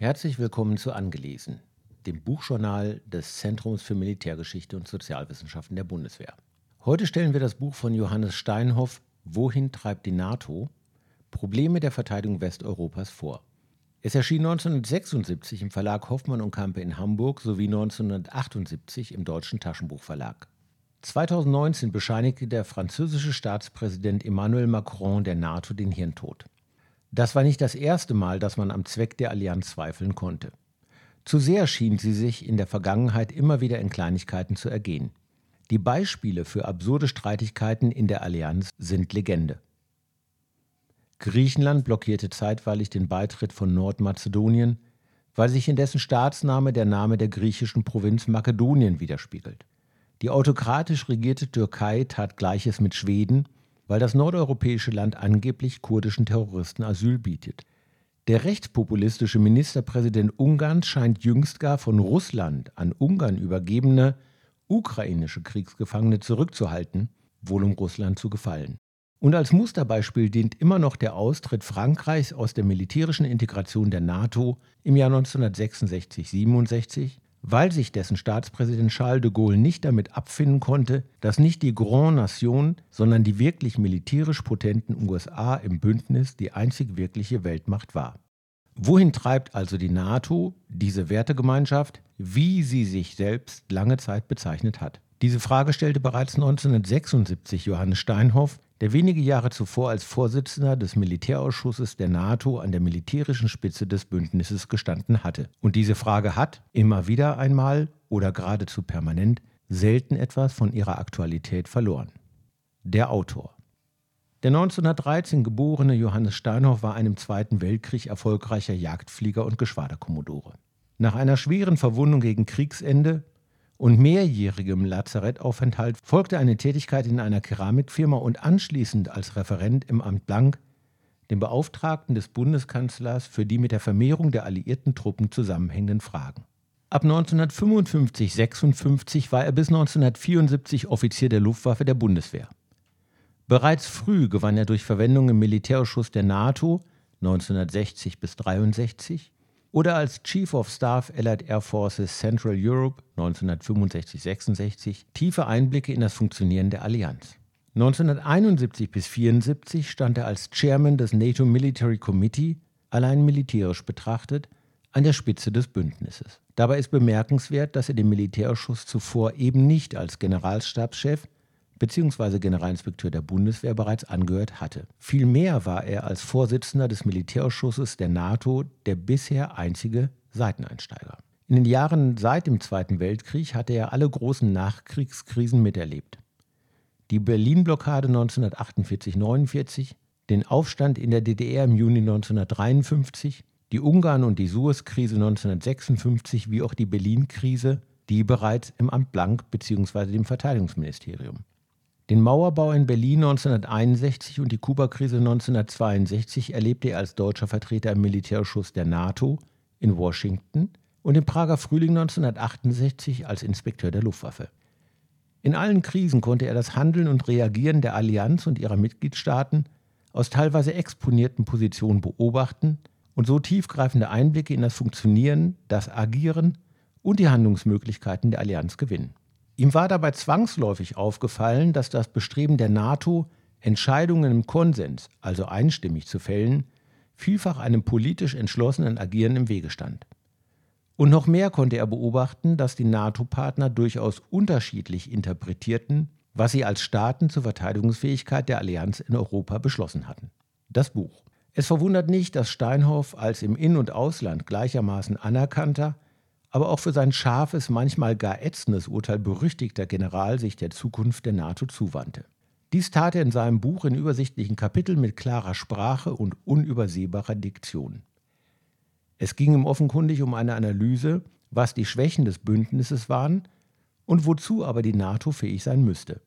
Herzlich willkommen zu Angelesen, dem Buchjournal des Zentrums für Militärgeschichte und Sozialwissenschaften der Bundeswehr. Heute stellen wir das Buch von Johannes Steinhoff Wohin treibt die NATO? Probleme der Verteidigung Westeuropas vor. Es erschien 1976 im Verlag Hoffmann und Campe in Hamburg sowie 1978 im Deutschen Taschenbuchverlag. 2019 bescheinigte der französische Staatspräsident Emmanuel Macron der NATO den Hirntod. Das war nicht das erste Mal, dass man am Zweck der Allianz zweifeln konnte. Zu sehr schien sie sich in der Vergangenheit immer wieder in Kleinigkeiten zu ergehen. Die Beispiele für absurde Streitigkeiten in der Allianz sind Legende. Griechenland blockierte zeitweilig den Beitritt von Nordmazedonien, weil sich in dessen Staatsname der Name der griechischen Provinz Makedonien widerspiegelt. Die autokratisch regierte Türkei tat Gleiches mit Schweden weil das nordeuropäische Land angeblich kurdischen Terroristen Asyl bietet. Der rechtspopulistische Ministerpräsident Ungarns scheint jüngst gar von Russland an Ungarn übergebene ukrainische Kriegsgefangene zurückzuhalten, wohl um Russland zu gefallen. Und als Musterbeispiel dient immer noch der Austritt Frankreichs aus der militärischen Integration der NATO im Jahr 1966-67 weil sich dessen Staatspräsident Charles de Gaulle nicht damit abfinden konnte, dass nicht die Grand Nation, sondern die wirklich militärisch potenten USA im Bündnis die einzig wirkliche Weltmacht war. Wohin treibt also die NATO, diese Wertegemeinschaft, wie sie sich selbst lange Zeit bezeichnet hat? Diese Frage stellte bereits 1976 Johannes Steinhoff der wenige Jahre zuvor als Vorsitzender des Militärausschusses der NATO an der militärischen Spitze des Bündnisses gestanden hatte. Und diese Frage hat immer wieder einmal oder geradezu permanent selten etwas von ihrer Aktualität verloren. Der Autor. Der 1913 geborene Johannes Steinhoff war einem Zweiten Weltkrieg erfolgreicher Jagdflieger und Geschwaderkommodore. Nach einer schweren Verwundung gegen Kriegsende und mehrjährigem Lazarettaufenthalt folgte eine Tätigkeit in einer Keramikfirma und anschließend als Referent im Amt Blank, dem Beauftragten des Bundeskanzlers für die mit der Vermehrung der alliierten Truppen zusammenhängenden Fragen. Ab 1955-56 war er bis 1974 Offizier der Luftwaffe der Bundeswehr. Bereits früh gewann er durch Verwendung im Militärausschuss der NATO 1960 bis 63 oder als Chief of Staff Allied Air Forces Central Europe 1965-66 tiefe Einblicke in das Funktionieren der Allianz. 1971 bis 1974 stand er als Chairman des NATO Military Committee, allein militärisch betrachtet, an der Spitze des Bündnisses. Dabei ist bemerkenswert, dass er dem Militärausschuss zuvor eben nicht als Generalstabschef bzw. Generalinspekteur der Bundeswehr bereits angehört hatte. Vielmehr war er als Vorsitzender des Militärausschusses der NATO der bisher einzige Seiteneinsteiger. In den Jahren seit dem Zweiten Weltkrieg hatte er alle großen Nachkriegskrisen miterlebt. Die Berlin-Blockade 1948-49, den Aufstand in der DDR im Juni 1953, die Ungarn- und die Suez-Krise 1956 wie auch die Berlin-Krise, die bereits im Amt Blank bzw. dem Verteidigungsministerium. Den Mauerbau in Berlin 1961 und die Kubakrise 1962 erlebte er als deutscher Vertreter im Militärausschuss der NATO in Washington und den Prager Frühling 1968 als Inspekteur der Luftwaffe. In allen Krisen konnte er das Handeln und Reagieren der Allianz und ihrer Mitgliedstaaten aus teilweise exponierten Positionen beobachten und so tiefgreifende Einblicke in das Funktionieren, das Agieren und die Handlungsmöglichkeiten der Allianz gewinnen. Ihm war dabei zwangsläufig aufgefallen, dass das Bestreben der NATO, Entscheidungen im Konsens, also einstimmig zu fällen, vielfach einem politisch entschlossenen Agieren im Wege stand. Und noch mehr konnte er beobachten, dass die NATO-Partner durchaus unterschiedlich interpretierten, was sie als Staaten zur Verteidigungsfähigkeit der Allianz in Europa beschlossen hatten. Das Buch. Es verwundert nicht, dass Steinhoff als im In- und Ausland gleichermaßen anerkannter, aber auch für sein scharfes, manchmal gar ätzendes Urteil berüchtigter General sich der Zukunft der NATO zuwandte. Dies tat er in seinem Buch in übersichtlichen Kapiteln mit klarer Sprache und unübersehbarer Diktion. Es ging ihm offenkundig um eine Analyse, was die Schwächen des Bündnisses waren und wozu aber die NATO fähig sein müsste.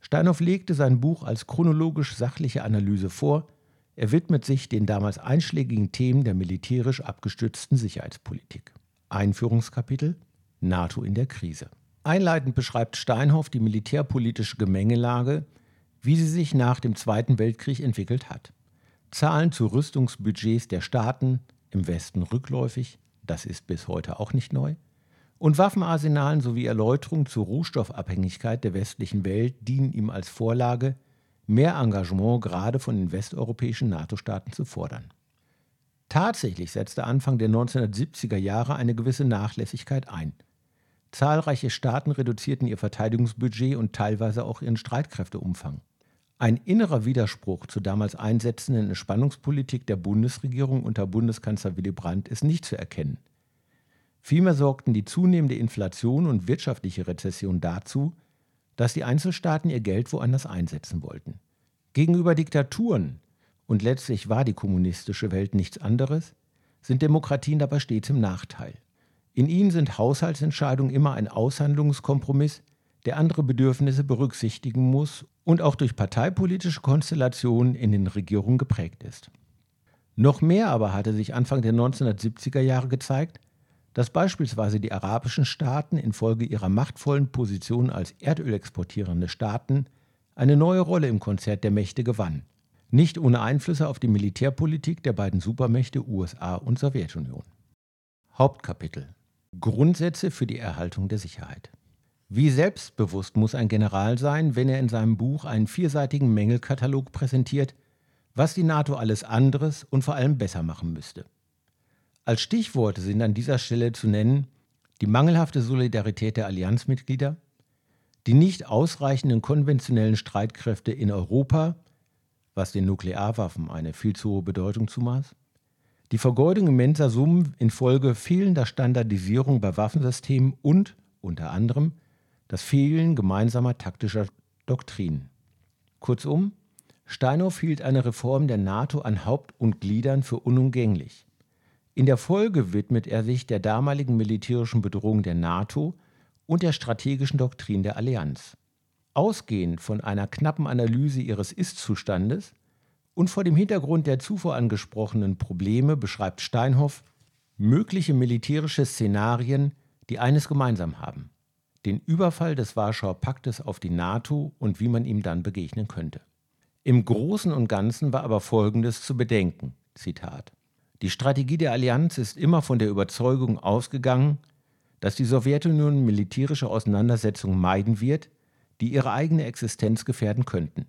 Steinhoff legte sein Buch als chronologisch sachliche Analyse vor, er widmet sich den damals einschlägigen Themen der militärisch abgestützten Sicherheitspolitik. Einführungskapitel NATO in der Krise. Einleitend beschreibt Steinhoff die militärpolitische Gemengelage, wie sie sich nach dem Zweiten Weltkrieg entwickelt hat. Zahlen zu Rüstungsbudgets der Staaten, im Westen rückläufig, das ist bis heute auch nicht neu, und Waffenarsenalen sowie Erläuterung zur Rohstoffabhängigkeit der westlichen Welt dienen ihm als Vorlage, mehr Engagement gerade von den westeuropäischen NATO-Staaten zu fordern. Tatsächlich setzte Anfang der 1970er Jahre eine gewisse Nachlässigkeit ein. Zahlreiche Staaten reduzierten ihr Verteidigungsbudget und teilweise auch ihren Streitkräfteumfang. Ein innerer Widerspruch zur damals einsetzenden Entspannungspolitik der Bundesregierung unter Bundeskanzler Willy Brandt ist nicht zu erkennen. Vielmehr sorgten die zunehmende Inflation und wirtschaftliche Rezession dazu, dass die Einzelstaaten ihr Geld woanders einsetzen wollten. Gegenüber Diktaturen, und letztlich war die kommunistische Welt nichts anderes, sind Demokratien dabei stets im Nachteil. In ihnen sind Haushaltsentscheidungen immer ein Aushandlungskompromiss, der andere Bedürfnisse berücksichtigen muss und auch durch parteipolitische Konstellationen in den Regierungen geprägt ist. Noch mehr aber hatte sich Anfang der 1970er Jahre gezeigt, dass beispielsweise die arabischen Staaten infolge ihrer machtvollen Position als erdölexportierende Staaten eine neue Rolle im Konzert der Mächte gewannen, nicht ohne Einflüsse auf die Militärpolitik der beiden Supermächte USA und Sowjetunion. Hauptkapitel Grundsätze für die Erhaltung der Sicherheit wie selbstbewusst muss ein General sein, wenn er in seinem Buch einen vierseitigen Mängelkatalog präsentiert, was die NATO alles anderes und vor allem besser machen müsste. Als Stichworte sind an dieser Stelle zu nennen die mangelhafte Solidarität der Allianzmitglieder, die nicht ausreichenden konventionellen Streitkräfte in Europa, was den Nuklearwaffen eine viel zu hohe Bedeutung zumaß, die Vergeudung immenser Summen infolge fehlender Standardisierung bei Waffensystemen und, unter anderem, das Fehlen gemeinsamer taktischer Doktrinen. Kurzum, Steinhoff hielt eine Reform der NATO an Haupt und Gliedern für unumgänglich. In der Folge widmet er sich der damaligen militärischen Bedrohung der NATO und der strategischen Doktrin der Allianz. Ausgehend von einer knappen Analyse ihres Ist-Zustandes und vor dem Hintergrund der zuvor angesprochenen Probleme beschreibt Steinhoff mögliche militärische Szenarien, die eines gemeinsam haben den Überfall des Warschauer Paktes auf die NATO und wie man ihm dann begegnen könnte. Im Großen und Ganzen war aber Folgendes zu bedenken: Zitat. Die Strategie der Allianz ist immer von der Überzeugung ausgegangen, dass die Sowjetunion militärische Auseinandersetzungen meiden wird, die ihre eigene Existenz gefährden könnten.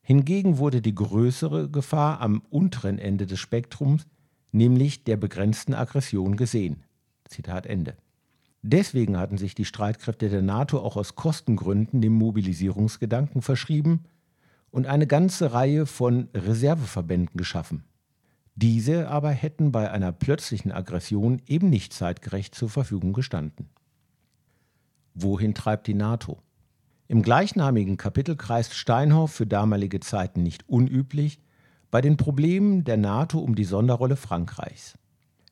Hingegen wurde die größere Gefahr am unteren Ende des Spektrums, nämlich der begrenzten Aggression, gesehen. Zitat Ende. Deswegen hatten sich die Streitkräfte der NATO auch aus Kostengründen dem Mobilisierungsgedanken verschrieben und eine ganze Reihe von Reserveverbänden geschaffen. Diese aber hätten bei einer plötzlichen Aggression eben nicht zeitgerecht zur Verfügung gestanden. Wohin treibt die NATO? Im gleichnamigen Kapitel kreist Steinhoff für damalige Zeiten nicht unüblich bei den Problemen der NATO um die Sonderrolle Frankreichs.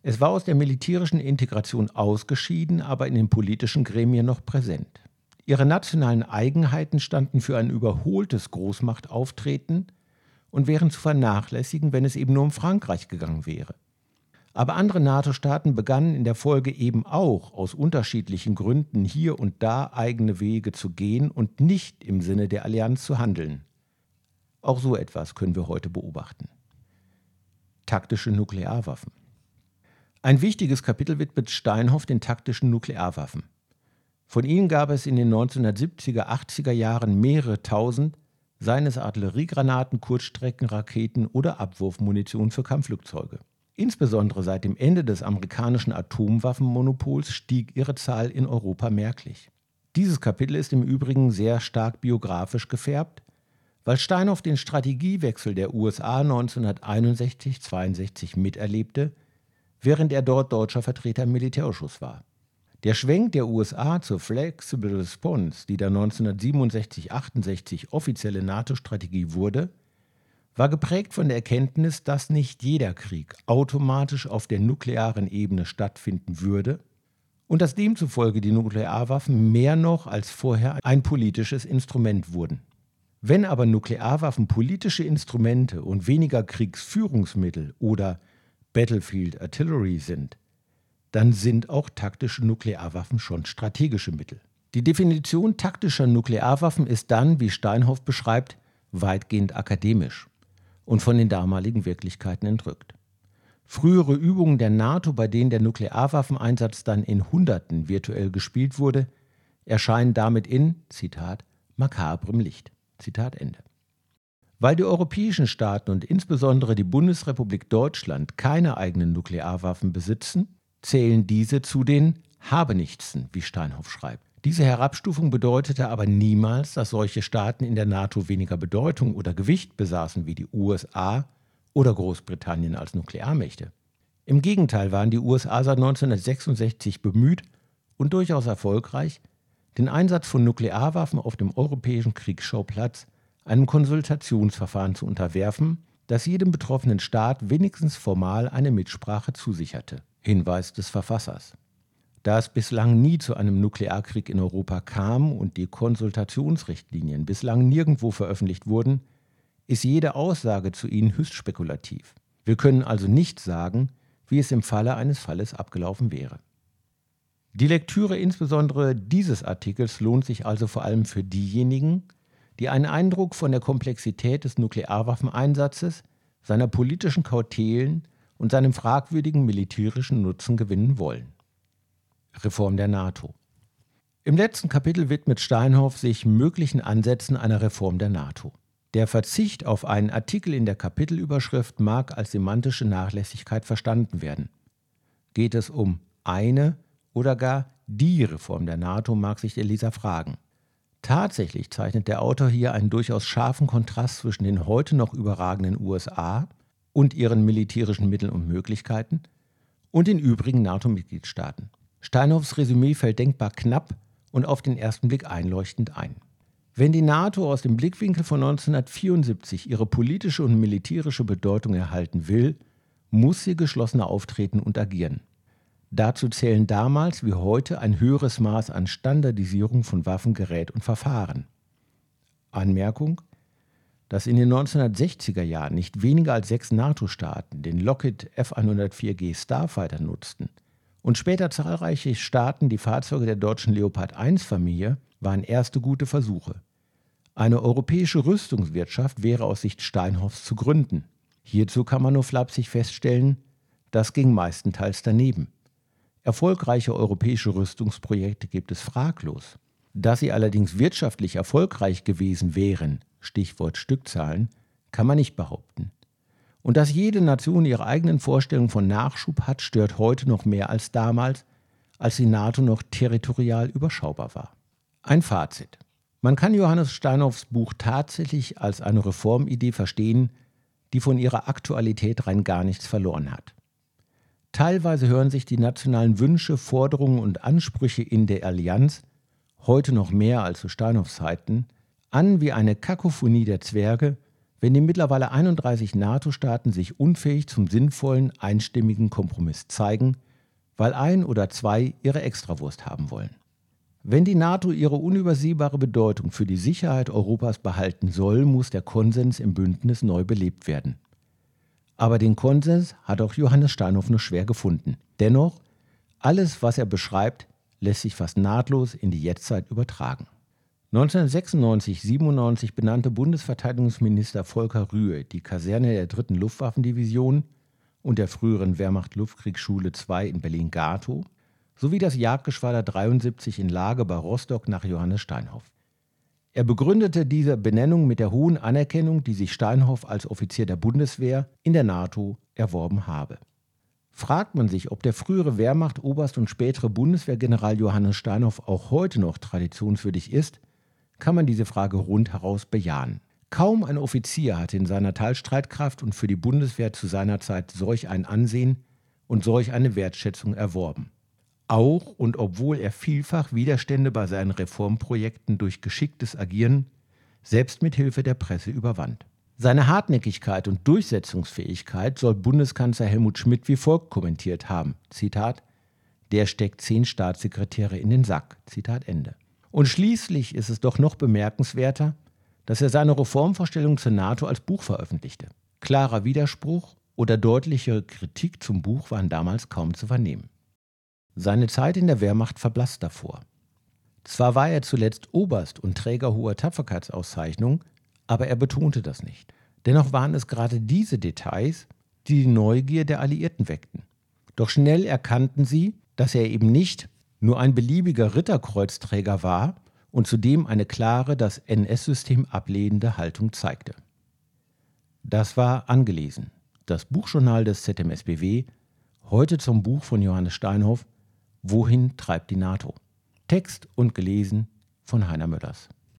Es war aus der militärischen Integration ausgeschieden, aber in den politischen Gremien noch präsent. Ihre nationalen Eigenheiten standen für ein überholtes Großmachtauftreten und wären zu vernachlässigen, wenn es eben nur um Frankreich gegangen wäre. Aber andere NATO-Staaten begannen in der Folge eben auch aus unterschiedlichen Gründen hier und da eigene Wege zu gehen und nicht im Sinne der Allianz zu handeln. Auch so etwas können wir heute beobachten. Taktische Nuklearwaffen. Ein wichtiges Kapitel widmet Steinhoff den taktischen Nuklearwaffen. Von ihnen gab es in den 1970er, 80er Jahren mehrere tausend, seien es Artilleriegranaten, Kurzstreckenraketen oder Abwurfmunition für Kampfflugzeuge. Insbesondere seit dem Ende des amerikanischen Atomwaffenmonopols stieg ihre Zahl in Europa merklich. Dieses Kapitel ist im Übrigen sehr stark biografisch gefärbt, weil Steinhoff den Strategiewechsel der USA 1961-62 miterlebte während er dort deutscher Vertreter im Militärausschuss war. Der Schwenk der USA zur Flexible Response, die dann 1967-68 offizielle NATO-Strategie wurde, war geprägt von der Erkenntnis, dass nicht jeder Krieg automatisch auf der nuklearen Ebene stattfinden würde und dass demzufolge die Nuklearwaffen mehr noch als vorher ein politisches Instrument wurden. Wenn aber Nuklearwaffen politische Instrumente und weniger Kriegsführungsmittel oder Battlefield Artillery sind, dann sind auch taktische Nuklearwaffen schon strategische Mittel. Die Definition taktischer Nuklearwaffen ist dann, wie Steinhoff beschreibt, weitgehend akademisch und von den damaligen Wirklichkeiten entrückt. Frühere Übungen der NATO, bei denen der Nuklearwaffeneinsatz dann in Hunderten virtuell gespielt wurde, erscheinen damit in, Zitat, makabrem Licht. Zitat Ende. Weil die europäischen Staaten und insbesondere die Bundesrepublik Deutschland keine eigenen Nuklearwaffen besitzen, zählen diese zu den Habenichtsen, wie Steinhoff schreibt. Diese Herabstufung bedeutete aber niemals, dass solche Staaten in der NATO weniger Bedeutung oder Gewicht besaßen wie die USA oder Großbritannien als Nuklearmächte. Im Gegenteil waren die USA seit 1966 bemüht und durchaus erfolgreich, den Einsatz von Nuklearwaffen auf dem europäischen Kriegsschauplatz einem Konsultationsverfahren zu unterwerfen, das jedem betroffenen Staat wenigstens formal eine Mitsprache zusicherte. Hinweis des Verfassers. Da es bislang nie zu einem Nuklearkrieg in Europa kam und die Konsultationsrichtlinien bislang nirgendwo veröffentlicht wurden, ist jede Aussage zu ihnen höchst spekulativ. Wir können also nicht sagen, wie es im Falle eines Falles abgelaufen wäre. Die Lektüre insbesondere dieses Artikels lohnt sich also vor allem für diejenigen, die einen Eindruck von der Komplexität des Nuklearwaffeneinsatzes, seiner politischen Kautelen und seinem fragwürdigen militärischen Nutzen gewinnen wollen. Reform der NATO. Im letzten Kapitel widmet Steinhoff sich möglichen Ansätzen einer Reform der NATO. Der Verzicht auf einen Artikel in der Kapitelüberschrift mag als semantische Nachlässigkeit verstanden werden. Geht es um eine oder gar die Reform der NATO, mag sich Leser fragen. Tatsächlich zeichnet der Autor hier einen durchaus scharfen Kontrast zwischen den heute noch überragenden USA und ihren militärischen Mitteln und Möglichkeiten und den übrigen NATO-Mitgliedstaaten. Steinhoffs Resümee fällt denkbar knapp und auf den ersten Blick einleuchtend ein. Wenn die NATO aus dem Blickwinkel von 1974 ihre politische und militärische Bedeutung erhalten will, muss sie geschlossener auftreten und agieren. Dazu zählen damals wie heute ein höheres Maß an Standardisierung von Waffen, Gerät und Verfahren. Anmerkung, dass in den 1960er Jahren nicht weniger als sechs NATO-Staaten den Lockheed F-104G Starfighter nutzten und später zahlreiche Staaten die Fahrzeuge der deutschen Leopard 1-Familie, waren erste gute Versuche. Eine europäische Rüstungswirtschaft wäre aus Sicht Steinhoffs zu gründen. Hierzu kann man nur flapsig feststellen, das ging meistenteils daneben. Erfolgreiche europäische Rüstungsprojekte gibt es fraglos. Dass sie allerdings wirtschaftlich erfolgreich gewesen wären, Stichwort Stückzahlen, kann man nicht behaupten. Und dass jede Nation ihre eigenen Vorstellungen von Nachschub hat, stört heute noch mehr als damals, als die NATO noch territorial überschaubar war. Ein Fazit. Man kann Johannes Steinhoffs Buch tatsächlich als eine Reformidee verstehen, die von ihrer Aktualität rein gar nichts verloren hat. Teilweise hören sich die nationalen Wünsche, Forderungen und Ansprüche in der Allianz, heute noch mehr als zu Steinhoffs Zeiten, an wie eine Kakophonie der Zwerge, wenn die mittlerweile 31 NATO-Staaten sich unfähig zum sinnvollen, einstimmigen Kompromiss zeigen, weil ein oder zwei ihre Extrawurst haben wollen. Wenn die NATO ihre unübersehbare Bedeutung für die Sicherheit Europas behalten soll, muss der Konsens im Bündnis neu belebt werden. Aber den Konsens hat auch Johannes Steinhoff nur schwer gefunden. Dennoch, alles, was er beschreibt, lässt sich fast nahtlos in die Jetztzeit übertragen. 1996-97 benannte Bundesverteidigungsminister Volker Rühe die Kaserne der 3. Luftwaffendivision und der früheren Wehrmacht-Luftkriegsschule 2 in Berlin-Gatow sowie das Jagdgeschwader 73 in Lage bei Rostock nach Johannes Steinhoff. Er begründete diese Benennung mit der hohen Anerkennung, die sich Steinhoff als Offizier der Bundeswehr in der NATO erworben habe. Fragt man sich, ob der frühere Wehrmacht-Oberst und spätere Bundeswehrgeneral Johannes Steinhoff auch heute noch traditionswürdig ist, kann man diese Frage rundheraus bejahen. Kaum ein Offizier hatte in seiner Teilstreitkraft und für die Bundeswehr zu seiner Zeit solch ein Ansehen und solch eine Wertschätzung erworben auch und obwohl er vielfach Widerstände bei seinen Reformprojekten durch geschicktes Agieren, selbst mit Hilfe der Presse, überwand. Seine Hartnäckigkeit und Durchsetzungsfähigkeit soll Bundeskanzler Helmut Schmidt wie folgt kommentiert haben: Zitat: Der steckt zehn Staatssekretäre in den Sack. Zitat Ende. Und schließlich ist es doch noch bemerkenswerter, dass er seine Reformvorstellung zur NATO als Buch veröffentlichte. Klarer Widerspruch oder deutlichere Kritik zum Buch waren damals kaum zu vernehmen. Seine Zeit in der Wehrmacht verblasst davor. Zwar war er zuletzt Oberst und Träger hoher Tapferkeitsauszeichnung, aber er betonte das nicht. Dennoch waren es gerade diese Details, die die Neugier der Alliierten weckten. Doch schnell erkannten sie, dass er eben nicht nur ein beliebiger Ritterkreuzträger war und zudem eine klare, das NS-System ablehnende Haltung zeigte. Das war angelesen. Das Buchjournal des ZMSBW, heute zum Buch von Johannes Steinhoff, Wohin treibt die NATO? Text und gelesen von Heiner Müllers.